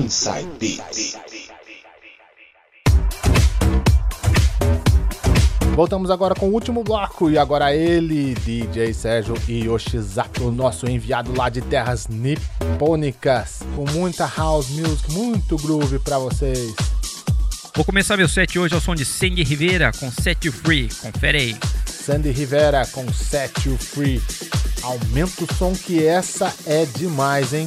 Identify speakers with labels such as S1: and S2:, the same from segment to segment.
S1: Inside Beats.
S2: Voltamos agora com o último bloco e agora ele, DJ Sérgio Yoshizato, nosso enviado lá de terras nipônicas, com muita house music, muito groove para vocês.
S3: Vou começar meu set hoje ao som de Sandy Rivera com Set You Free. Confere aí.
S2: Sandy Rivera com Set You Free. Aumenta o som que essa é demais, hein?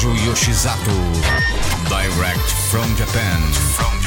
S4: Sergio Yoshizato. Direct from Japan. From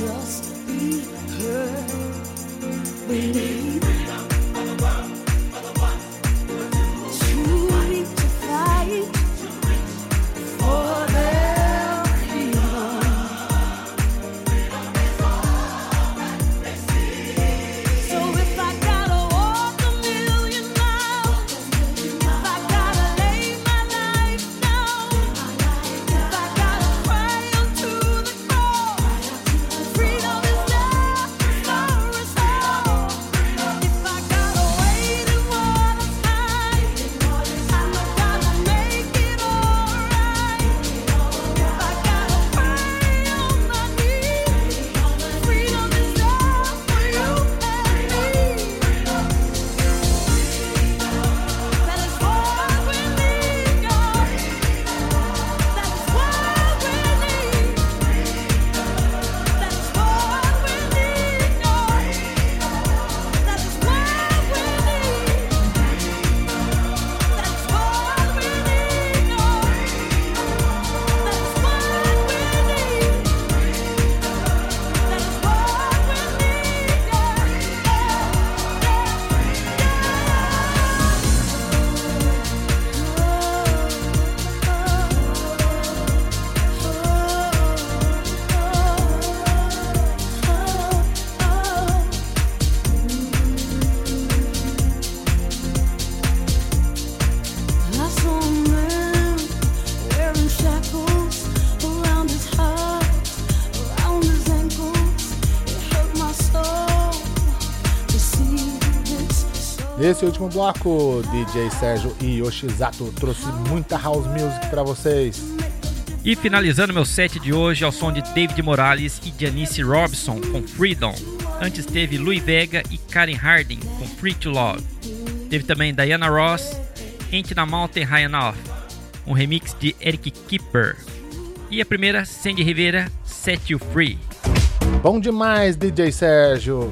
S1: just be heard. We need
S2: Nesse último bloco, DJ Sérgio e Yoshizato trouxe muita house music para vocês.
S3: E finalizando meu set de hoje ao som de David Morales e Janice Robson com Freedom. Antes teve Louis Vega e Karen Harding com Free to Love. Teve também Diana Ross, Ain't na Mountain High Enough, um remix de Eric Kipper. E a primeira, Sandy Rivera, Set You Free.
S2: Bom demais, DJ Sérgio.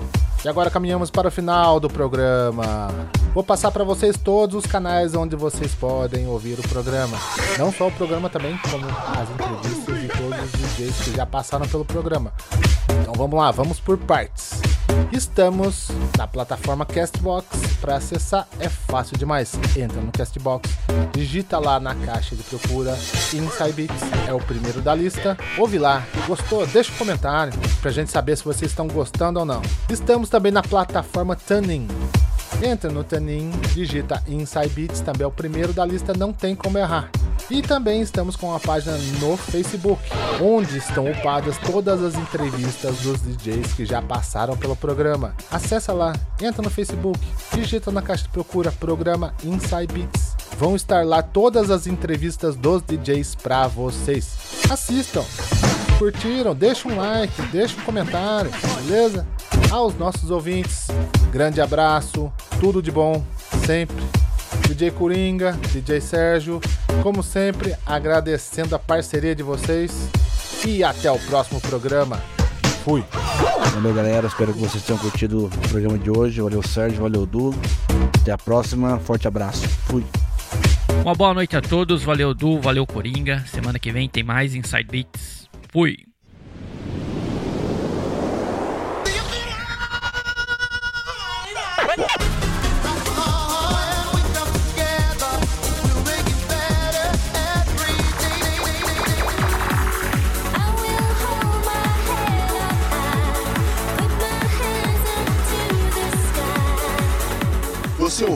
S2: E agora caminhamos para o final do programa. Vou passar para vocês todos os canais onde vocês podem ouvir o programa. Não só o programa também, como as entrevistas de todos os DJs que já passaram pelo programa. Então vamos lá, vamos por partes. Estamos na plataforma Castbox. Para acessar é fácil demais. Entra no Castbox, digita lá na caixa de procura Inside Beats, é o primeiro da lista. Ouve lá, gostou? Deixa um comentário pra gente saber se vocês estão gostando ou não. Estamos também na plataforma Tuning. Entra no Tunin, digita Inside Beats, também é o primeiro da lista, não tem como errar. E também estamos com a página no Facebook, onde estão upadas todas as entrevistas dos DJs que já passaram pelo programa. Acesse lá, entra no Facebook, digita na caixa de procura programa Inside Beats. Vão estar lá todas as entrevistas dos DJs para vocês. Assistam, curtiram, deixa um like, deixa um comentário, beleza? Aos nossos ouvintes, grande abraço, tudo de bom, sempre. DJ Coringa, DJ Sérgio, como sempre, agradecendo a parceria de vocês e até o próximo programa. Fui.
S5: Valeu, galera. Espero que vocês tenham curtido o programa de hoje. Valeu, Sérgio. Valeu, Du. Até a próxima. Forte abraço. Fui.
S3: Uma boa noite a todos. Valeu, Du. Valeu, Coringa. Semana que vem tem mais Inside Beats. Fui.